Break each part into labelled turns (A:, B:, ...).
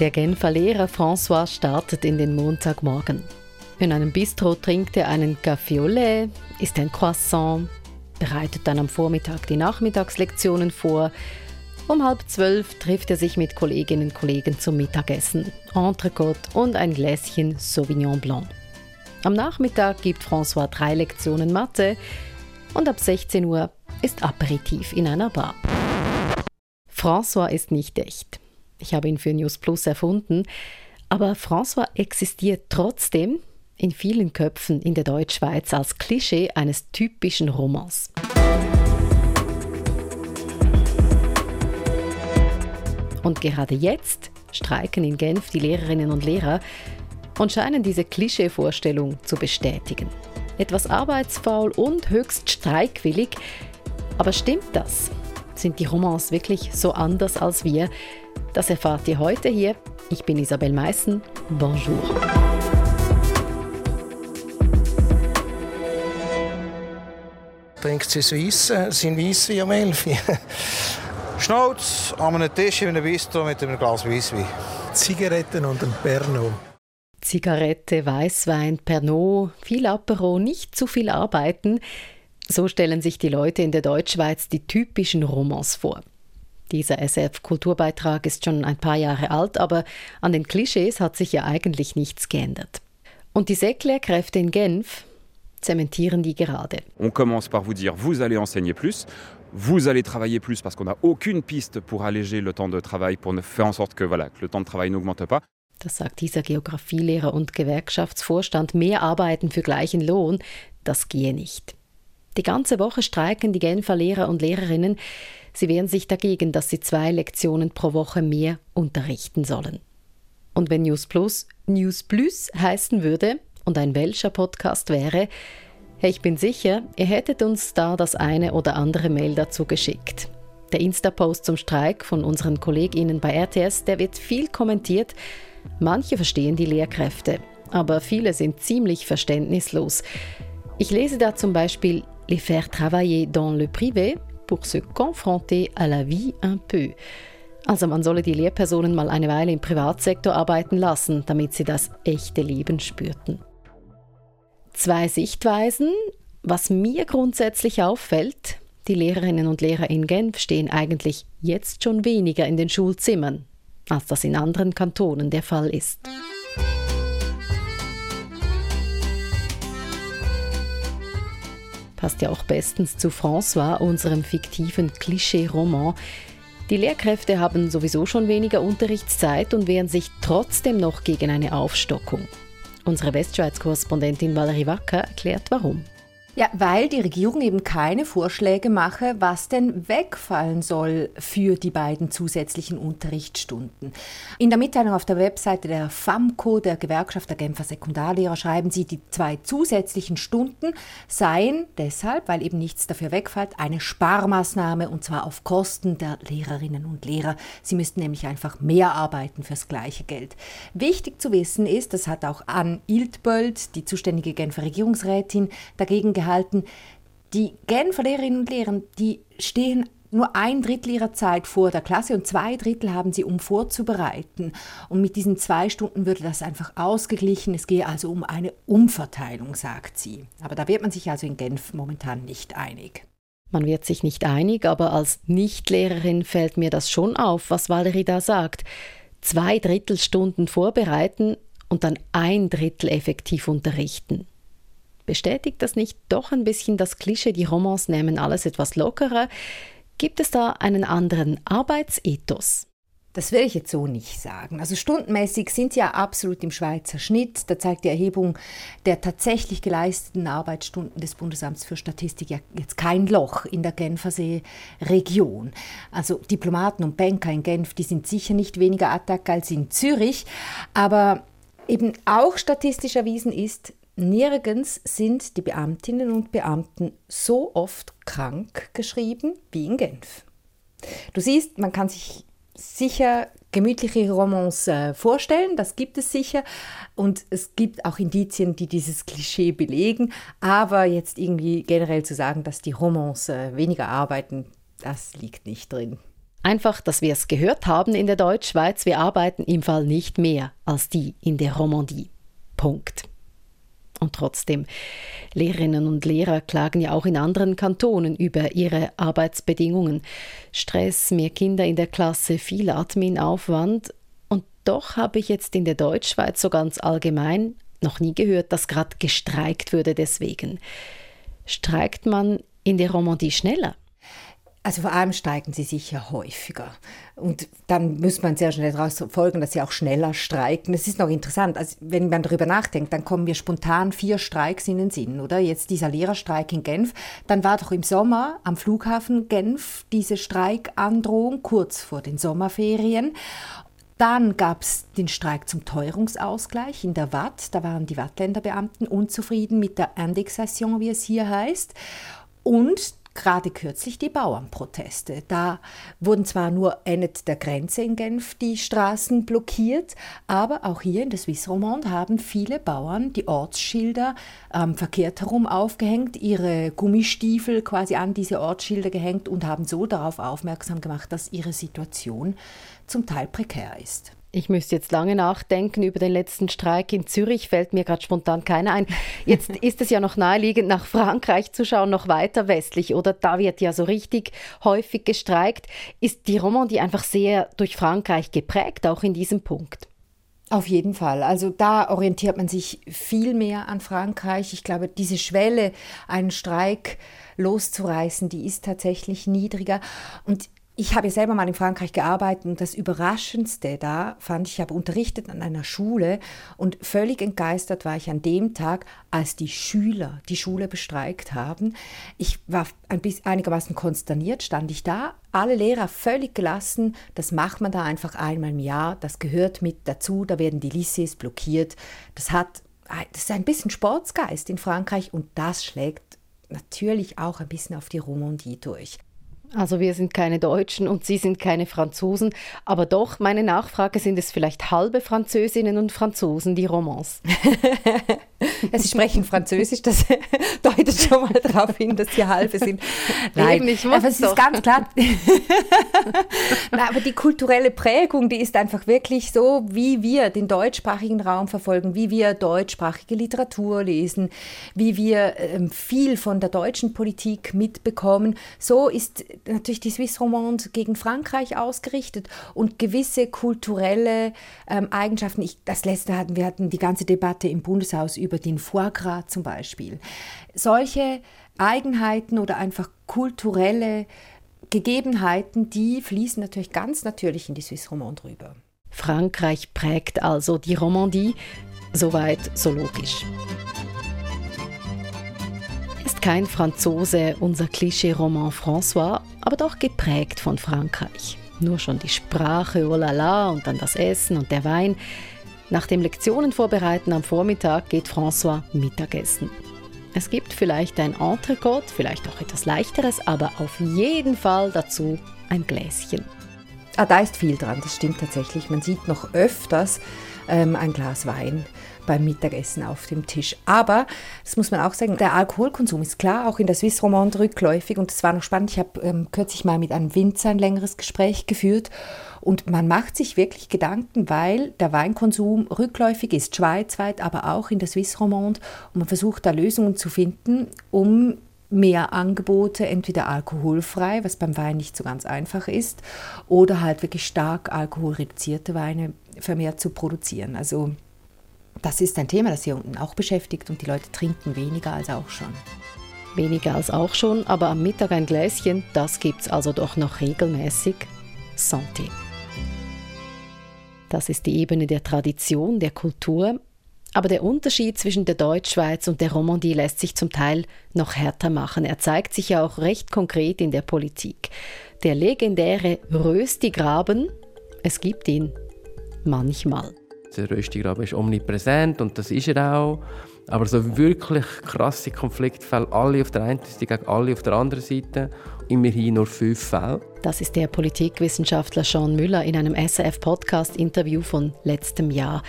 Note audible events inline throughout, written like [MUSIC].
A: Der Genfer Lehrer François startet in den Montagmorgen. In einem Bistro trinkt er einen Café au lait, isst ein Croissant, bereitet dann am Vormittag die Nachmittagslektionen vor. Um halb zwölf trifft er sich mit Kolleginnen und Kollegen zum Mittagessen, Entrecote und ein Gläschen Sauvignon Blanc. Am Nachmittag gibt François drei Lektionen Mathe und ab 16 Uhr ist Aperitif in einer Bar. François ist nicht echt. Ich habe ihn für News Plus erfunden. Aber François existiert trotzdem in vielen Köpfen in der Deutschschweiz als Klischee eines typischen Romans. Und gerade jetzt streiken in Genf die Lehrerinnen und Lehrer und scheinen diese Klischeevorstellung zu bestätigen. Etwas arbeitsfaul und höchst streikwillig. Aber stimmt das? Sind die Romans wirklich so anders als wir? Das erfahrt ihr heute hier. Ich bin Isabel Meissen. Bonjour.
B: Trinkt sie Suisse, sind weiss wie am Elfi. [LAUGHS]
C: Schnauz an einem Tisch in einem Bistro mit einem Glas Weisswein.
B: Zigaretten und ein Pernod.
A: Zigarette, Weißwein, Pernod, viel Apero, nicht zu viel arbeiten. So stellen sich die Leute in der Deutschschweiz die typischen Romans vor. Dieser SF-Kulturbeitrag ist schon ein paar Jahre alt, aber an den Klischees hat sich ja eigentlich nichts geändert. Und die Säcklehrkräfte in Genf zementieren die gerade.
D: On commence par vous dire, vous allez enseigner plus, vous allez travailler plus parce qu'on n'a aucune piste pour alléger le temps de travail, pour faire en sorte que, voilà, que le temps de travail n'augmente pas.
A: Das sagt dieser Geografielehrer und Gewerkschaftsvorstand. Mehr arbeiten für gleichen Lohn, das gehe nicht. Die ganze Woche streiken die Genfer Lehrer und Lehrerinnen. Sie wehren sich dagegen, dass sie zwei Lektionen pro Woche mehr unterrichten sollen. Und wenn News Plus News Plus heißen würde und ein Welscher Podcast wäre, ich bin sicher, ihr hättet uns da das eine oder andere Mail dazu geschickt. Der Insta-Post zum Streik von unseren KollegInnen bei RTS, der wird viel kommentiert. Manche verstehen die Lehrkräfte, aber viele sind ziemlich verständnislos. Ich lese da zum Beispiel les faire travailler dans le privé pour se confronter à la vie un peu. Also man solle die Lehrpersonen mal eine Weile im Privatsektor arbeiten lassen, damit sie das echte Leben spürten. Zwei Sichtweisen. Was mir grundsätzlich auffällt, die Lehrerinnen und Lehrer in Genf stehen eigentlich jetzt schon weniger in den Schulzimmern, als das in anderen Kantonen der Fall ist. Passt ja auch bestens zu François, unserem fiktiven Klischee-Roman. Die Lehrkräfte haben sowieso schon weniger Unterrichtszeit und wehren sich trotzdem noch gegen eine Aufstockung. Unsere Westschweiz-Korrespondentin Valerie Wacker erklärt warum.
E: Ja, weil die Regierung eben keine Vorschläge mache, was denn wegfallen soll für die beiden zusätzlichen Unterrichtsstunden. In der Mitteilung auf der Webseite der FAMCO, der Gewerkschaft der Genfer Sekundarlehrer, schreiben sie, die zwei zusätzlichen Stunden seien deshalb, weil eben nichts dafür wegfällt, eine Sparmaßnahme und zwar auf Kosten der Lehrerinnen und Lehrer. Sie müssten nämlich einfach mehr arbeiten fürs gleiche Geld. Wichtig zu wissen ist, das hat auch Ann Iltböld, die zuständige Genfer Regierungsrätin, dagegen gehalten. Die Genfer Lehrerinnen und Lehrer, die stehen nur ein Drittel ihrer Zeit vor der Klasse und zwei Drittel haben sie, um vorzubereiten. Und mit diesen zwei Stunden würde das einfach ausgeglichen. Es gehe also um eine Umverteilung, sagt sie. Aber da wird man sich also in Genf momentan nicht einig.
A: Man wird sich nicht einig, aber als Nichtlehrerin fällt mir das schon auf, was Valerie da sagt. Zwei Drittelstunden vorbereiten und dann ein Drittel effektiv unterrichten. Bestätigt das nicht doch ein bisschen das Klischee, die Romans nehmen alles etwas lockerer? Gibt es da einen anderen Arbeitsethos?
E: Das will ich jetzt so nicht sagen. Also stundenmäßig sind sie ja absolut im Schweizer Schnitt. Da zeigt die Erhebung der tatsächlich geleisteten Arbeitsstunden des Bundesamts für Statistik ja jetzt kein Loch in der Genfersee Region. Also Diplomaten und Banker in Genf, die sind sicher nicht weniger attack als in Zürich. Aber eben auch statistisch erwiesen ist, Nirgends sind die Beamtinnen und Beamten so oft krank geschrieben wie in Genf. Du siehst, man kann sich sicher gemütliche Romans äh, vorstellen, das gibt es sicher. Und es gibt auch Indizien, die dieses Klischee belegen. Aber jetzt irgendwie generell zu sagen, dass die Romans äh, weniger arbeiten, das liegt nicht drin.
A: Einfach, dass wir es gehört haben in der Deutschschweiz, wir arbeiten im Fall nicht mehr als die in der Romandie. Punkt. Und trotzdem, Lehrerinnen und Lehrer klagen ja auch in anderen Kantonen über ihre Arbeitsbedingungen. Stress, mehr Kinder in der Klasse, viel Adminaufwand. Und doch habe ich jetzt in der Deutschschweiz so ganz allgemein noch nie gehört, dass gerade gestreikt würde deswegen. Streikt man in der Romandie schneller?
E: Also vor allem steigen sie sicher häufiger. Und dann muss man sehr schnell daraus folgen, dass sie auch schneller streiken. Das ist noch interessant. Also wenn man darüber nachdenkt, dann kommen mir spontan vier Streiks in den Sinn, oder? Jetzt dieser Lehrerstreik in Genf. Dann war doch im Sommer am Flughafen Genf diese Streikandrohung kurz vor den Sommerferien. Dann gab es den Streik zum Teuerungsausgleich in der Watt. Da waren die Wattländerbeamten unzufrieden mit der Indexation, wie es hier heißt. Und gerade kürzlich die Bauernproteste. Da wurden zwar nur endet der Grenze in Genf die Straßen blockiert, aber auch hier in der Swiss Romande haben viele Bauern die Ortsschilder ähm, verkehrt herum aufgehängt, ihre Gummistiefel quasi an diese Ortsschilder gehängt und haben so darauf aufmerksam gemacht, dass ihre Situation zum Teil prekär ist.
A: Ich müsste jetzt lange nachdenken über den letzten Streik in Zürich, fällt mir gerade spontan keiner ein. Jetzt [LAUGHS] ist es ja noch naheliegend, nach Frankreich zu schauen, noch weiter westlich, oder da wird ja so richtig häufig gestreikt. Ist die Romandie einfach sehr durch Frankreich geprägt, auch in diesem Punkt?
E: Auf jeden Fall. Also da orientiert man sich viel mehr an Frankreich. Ich glaube, diese Schwelle, einen Streik loszureißen, die ist tatsächlich niedriger. Und ich habe selber mal in Frankreich gearbeitet und das Überraschendste da fand ich, ich habe unterrichtet an einer Schule und völlig entgeistert war ich an dem Tag, als die Schüler die Schule bestreikt haben. Ich war ein bisschen einigermaßen konsterniert, stand ich da, alle Lehrer völlig gelassen, das macht man da einfach einmal im Jahr, das gehört mit dazu, da werden die Lycées blockiert. Das hat, das ist ein bisschen Sportsgeist in Frankreich und das schlägt natürlich auch ein bisschen auf die Romandie durch.
A: Also wir sind keine Deutschen und Sie sind keine Franzosen, aber doch, meine Nachfrage, sind es vielleicht halbe Französinnen und Franzosen, die Romans? [LAUGHS]
E: Sie sprechen Französisch, das [LAUGHS] deutet schon mal darauf hin, dass Sie halbe sind. Nein, Eben, ich aber es ist ganz klar. [LAUGHS] Na, aber die kulturelle Prägung, die ist einfach wirklich so, wie wir den deutschsprachigen Raum verfolgen, wie wir deutschsprachige Literatur lesen, wie wir ähm, viel von der deutschen Politik mitbekommen. So ist natürlich die Swiss Romande gegen Frankreich ausgerichtet und gewisse kulturelle ähm, Eigenschaften. Ich, das letzte hatten wir hatten die ganze Debatte im Bundeshaus über den Foie Gras zum Beispiel. Solche Eigenheiten oder einfach kulturelle Gegebenheiten, die fließen natürlich ganz natürlich in die Swiss Romande rüber.
A: Frankreich prägt also die Romandie, soweit so logisch ist kein Franzose unser Klischee-Roman François, aber doch geprägt von Frankreich. Nur schon die Sprache, oh la la, und dann das Essen und der Wein. Nach dem Lektionen vorbereiten am Vormittag geht François Mittagessen. Es gibt vielleicht ein Entrecote, vielleicht auch etwas leichteres, aber auf jeden Fall dazu ein Gläschen.
E: Ah, da ist viel dran, das stimmt tatsächlich. Man sieht noch öfters ähm, ein Glas Wein beim Mittagessen auf dem Tisch. Aber, das muss man auch sagen, der Alkoholkonsum ist klar auch in der Swiss Romande rückläufig und es war noch spannend. Ich habe ähm, kürzlich mal mit einem Winzer ein längeres Gespräch geführt und man macht sich wirklich Gedanken, weil der Weinkonsum rückläufig ist, schweizweit, aber auch in der Swiss Romande und man versucht da Lösungen zu finden, um mehr Angebote, entweder alkoholfrei, was beim Wein nicht so ganz einfach ist, oder halt wirklich stark alkoholreduzierte Weine vermehrt zu produzieren. Also das ist ein Thema, das hier unten auch beschäftigt und die Leute trinken weniger als auch schon.
A: Weniger als auch schon, aber am Mittag ein Gläschen, das gibt's also doch noch regelmäßig. Santé. Das ist die Ebene der Tradition, der Kultur. Aber der Unterschied zwischen der Deutschschweiz und der Romandie lässt sich zum Teil noch härter machen. Er zeigt sich ja auch recht konkret in der Politik. Der legendäre Röstigraben, es gibt ihn manchmal
F: der Röstigraben ist omnipräsent und das ist er auch. Aber so wirklich krasse Konfliktfälle, alle auf der einen Seite gegen alle auf der anderen Seite, immerhin nur fünf Fälle.
A: Das ist der Politikwissenschaftler Sean Müller in einem SRF-Podcast-Interview von letztem Jahr.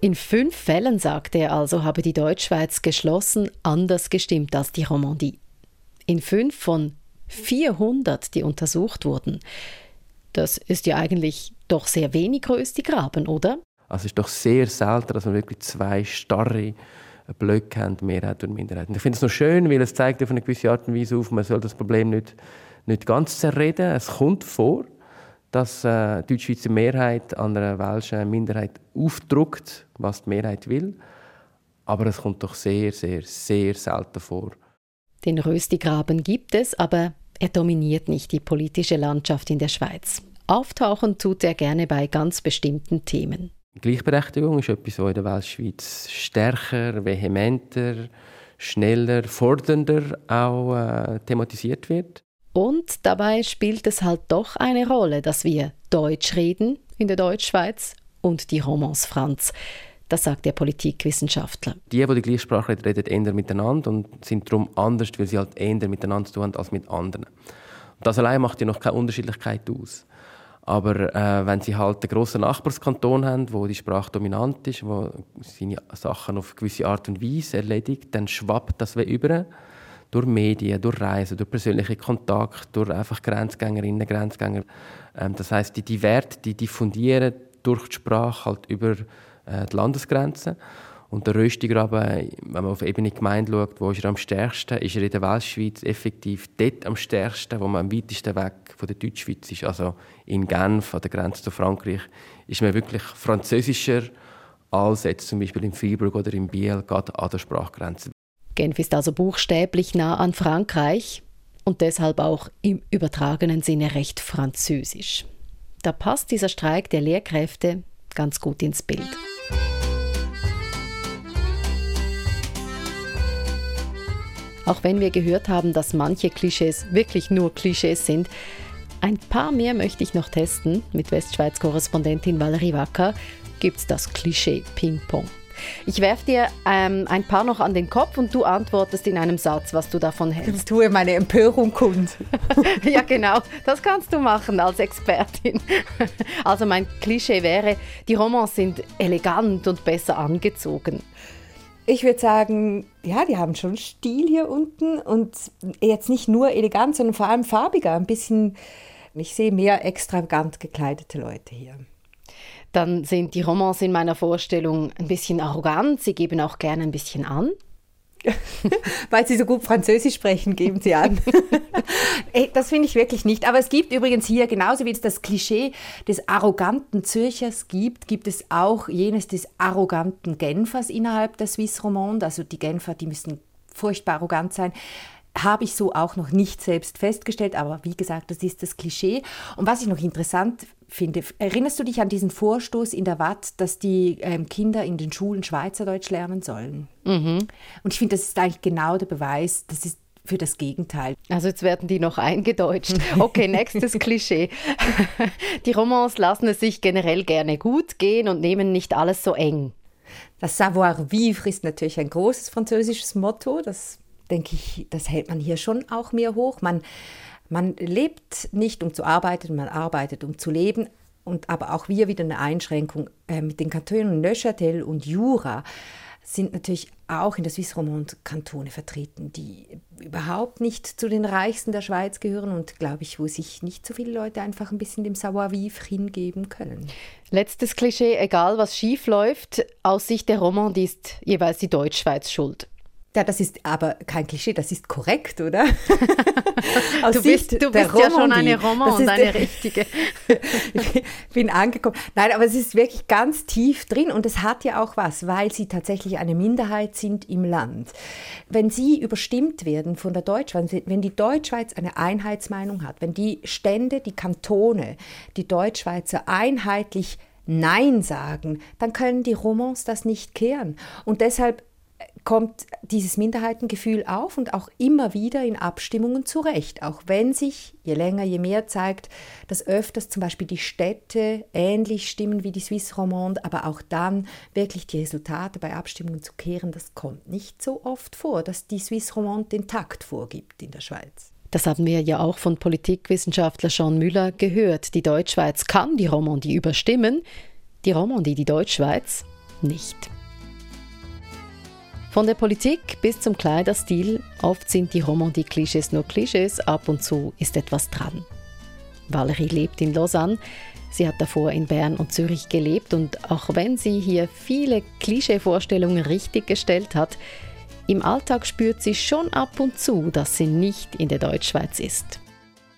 A: In fünf Fällen, sagte er also, habe die Deutschschweiz geschlossen anders gestimmt als die Romandie. In fünf von 400, die untersucht wurden. Das ist ja eigentlich doch sehr wenig Röstigraben, oder?
F: Also es ist doch sehr selten, dass man wirklich zwei starre Blöcke haben, Mehrheit und Minderheit. Und ich finde es noch schön, weil es zeigt auf eine gewisse Art und Weise auf, man soll das Problem nicht, nicht ganz zerreden. Es kommt vor, dass äh, die Deutschschweizer Mehrheit an einer welschen Minderheit aufdruckt, was die Mehrheit will. Aber es kommt doch sehr, sehr, sehr selten vor.
A: Den Röstigraben gibt es, aber er dominiert nicht die politische Landschaft in der Schweiz. Auftauchen tut er gerne bei ganz bestimmten Themen.
F: Gleichberechtigung ist etwas, was in der Weltschweiz stärker, vehementer, schneller, fordernder auch äh, thematisiert wird.
A: Und dabei spielt es halt doch eine Rolle, dass wir Deutsch reden in der Deutschschweiz und die Romans Franz. Das sagt der Politikwissenschaftler.
F: Die, die die Gleichsprache reden, reden eher miteinander und sind darum anders, weil sie halt eher miteinander zu tun haben als mit anderen. das allein macht ja noch keine Unterschiedlichkeit aus. Aber äh, wenn sie halt einen grossen Nachbarskanton haben, wo die Sprache dominant ist, wo seine Sachen auf gewisse Art und Weise erledigt, dann schwappt das wie über durch Medien, durch Reisen, durch persönliche Kontakte, durch einfach Grenzgängerinnen, Grenzgänger. Ähm, das heißt, die, die Werte, die diffundieren durch die Sprache halt über äh, die Landesgrenzen. Und der Röstigraben, wenn man auf Ebene Gemeinde schaut, wo ist er am stärksten, ist er in der Westschweiz effektiv dort am stärksten, wo man am weitesten weg von der Deutschschweiz ist. Also in Genf, an der Grenze zu Frankreich, ist man wirklich französischer als jetzt zum Beispiel in Freiburg oder in Biel, gerade an der Sprachgrenze.
A: Genf ist also buchstäblich nah an Frankreich und deshalb auch im übertragenen Sinne recht französisch. Da passt dieser Streik der Lehrkräfte ganz gut ins Bild. Auch wenn wir gehört haben, dass manche Klischees wirklich nur Klischees sind, ein paar mehr möchte ich noch testen. Mit Westschweiz-Korrespondentin Valerie Wacker gibt es das Klischee Ping-Pong. Ich werfe dir ähm, ein paar noch an den Kopf und du antwortest in einem Satz, was du davon hältst.
E: Ich tue meine Empörung kund. [LAUGHS]
A: ja, genau. Das kannst du machen als Expertin. also mein Klischee wäre, die Romans sind elegant und besser angezogen.
E: Ich würde sagen, ja, die haben schon Stil hier unten und jetzt nicht nur elegant, sondern vor allem farbiger. Ein bisschen, ich sehe mehr extravagant gekleidete Leute hier.
A: Dann sind die Romans in meiner Vorstellung ein bisschen arrogant. Sie geben auch gerne ein bisschen an. [LAUGHS]
E: Weil Sie so gut Französisch sprechen, geben Sie an. [LAUGHS] das finde ich wirklich nicht. Aber es gibt übrigens hier, genauso wie es das Klischee des arroganten Zürchers gibt, gibt es auch jenes des arroganten Genfers innerhalb der Swiss Romande. Also die Genfer, die müssen furchtbar arrogant sein habe ich so auch noch nicht selbst festgestellt, aber wie gesagt, das ist das Klischee. Und was ich noch interessant finde, erinnerst du dich an diesen Vorstoß in der Watt, dass die ähm, Kinder in den Schulen Schweizerdeutsch lernen sollen? Mhm. Und ich finde, das ist eigentlich genau der Beweis, das ist für das Gegenteil.
A: Also jetzt werden die noch eingedeutscht. Okay, nächstes [LAUGHS] Klischee. Die Romans lassen es sich generell gerne gut gehen und nehmen nicht alles so eng.
E: Das Savoir-vivre ist natürlich ein großes französisches Motto. Das denke ich, das hält man hier schon auch mehr hoch. Man, man lebt nicht, um zu arbeiten, man arbeitet, um zu leben. Und aber auch wir wieder eine Einschränkung äh, mit den Kantonen Neuchâtel und Jura sind natürlich auch in der Swiss Romande Kantone vertreten, die überhaupt nicht zu den reichsten der Schweiz gehören und, glaube ich, wo sich nicht so viele Leute einfach ein bisschen dem Savoir-vivre hingeben können.
A: Letztes Klischee, egal was schief läuft, aus Sicht der Romande ist jeweils die Deutschschweiz schuld.
E: Ja, das ist aber kein Klischee, das ist korrekt, oder? [LAUGHS]
A: du bist, du bist ja schon eine Roman und eine [LAUGHS] richtige.
E: ich bin angekommen. Nein, aber es ist wirklich ganz tief drin und es hat ja auch was, weil sie tatsächlich eine Minderheit sind im Land. Wenn sie überstimmt werden von der Deutschschweiz, wenn die Deutschschweiz eine Einheitsmeinung hat, wenn die Stände, die Kantone, die Deutschschweizer einheitlich Nein sagen, dann können die Romans das nicht kehren. Und deshalb kommt dieses Minderheitengefühl auf und auch immer wieder in Abstimmungen zurecht, auch wenn sich je länger, je mehr zeigt, dass öfters zum Beispiel die Städte ähnlich stimmen wie die Swiss Romande, aber auch dann wirklich die Resultate bei Abstimmungen zu kehren, das kommt nicht so oft vor, dass die Swiss Romande den Takt vorgibt in der Schweiz.
A: Das haben wir ja auch von Politikwissenschaftler Jean Müller gehört. Die Deutschschweiz kann die Romandie überstimmen, die Romandie die Deutschschweiz nicht. Von der Politik bis zum Kleiderstil, oft sind die Romandie-Klischees nur Klischees, ab und zu ist etwas dran. Valerie lebt in Lausanne. Sie hat davor in Bern und Zürich gelebt und auch wenn sie hier viele Klischeevorstellungen richtig gestellt hat, im Alltag spürt sie schon ab und zu, dass sie nicht in der Deutschschweiz ist.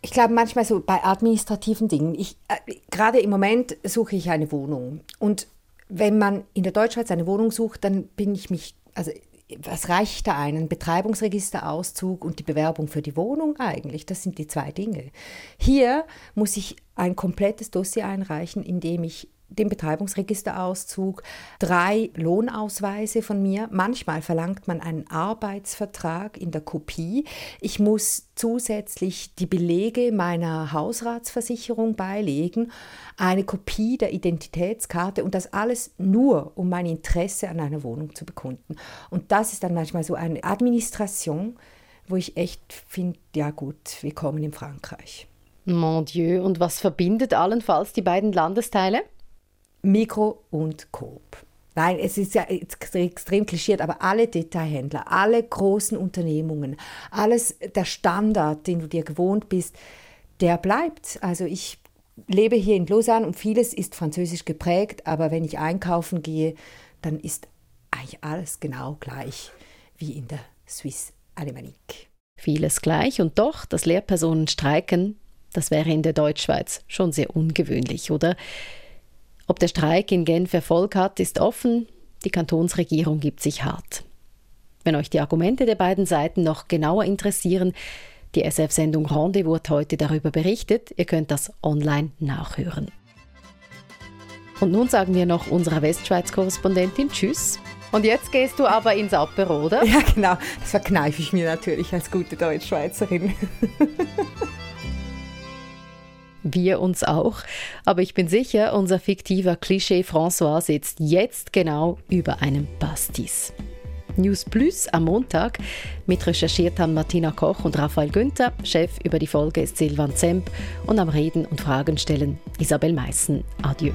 E: Ich glaube manchmal so bei administrativen Dingen. Ich, äh, gerade im Moment suche ich eine Wohnung und wenn man in der Deutschschweiz eine Wohnung sucht, dann bin ich mich, also was reicht da ein? Betreibungsregisterauszug und die Bewerbung für die Wohnung eigentlich. Das sind die zwei Dinge. Hier muss ich ein komplettes Dossier einreichen, in dem ich den Betreibungsregisterauszug, drei Lohnausweise von mir. Manchmal verlangt man einen Arbeitsvertrag in der Kopie. Ich muss zusätzlich die Belege meiner Hausratsversicherung beilegen, eine Kopie der Identitätskarte und das alles nur, um mein Interesse an einer Wohnung zu bekunden. Und das ist dann manchmal so eine Administration, wo ich echt finde, ja gut, willkommen in Frankreich.
A: Mon Dieu, und was verbindet allenfalls die beiden Landesteile?
E: Mikro und Coop. Nein, es ist ja extrem klischiert, aber alle Detailhändler, alle großen Unternehmungen, alles der Standard, den du dir gewohnt bist, der bleibt. Also ich lebe hier in Lausanne und vieles ist französisch geprägt, aber wenn ich einkaufen gehe, dann ist eigentlich alles genau gleich wie in der Swiss Alemanique.
A: Vieles gleich und doch, dass Lehrpersonen streiken, das wäre in der Deutschschweiz schon sehr ungewöhnlich, oder? Ob der Streik in Genf Erfolg hat, ist offen. Die Kantonsregierung gibt sich hart. Wenn euch die Argumente der beiden Seiten noch genauer interessieren, die SF-Sendung Rendezvous hat heute darüber berichtet. Ihr könnt das online nachhören. Und nun sagen wir noch unserer Westschweiz-Korrespondentin Tschüss. Und jetzt gehst du aber ins Apero, oder?
E: Ja, genau. Das verkneife ich mir natürlich als gute Deutschschweizerin. [LAUGHS]
A: Wir uns auch. Aber ich bin sicher, unser fiktiver Klischee François sitzt jetzt genau über einem Pastis. News Plus am Montag. Mit recherchiert haben Martina Koch und Raphael Günther. Chef über die Folge ist Silvan Zemp. Und am Reden und Fragen stellen Isabel Meissen. Adieu.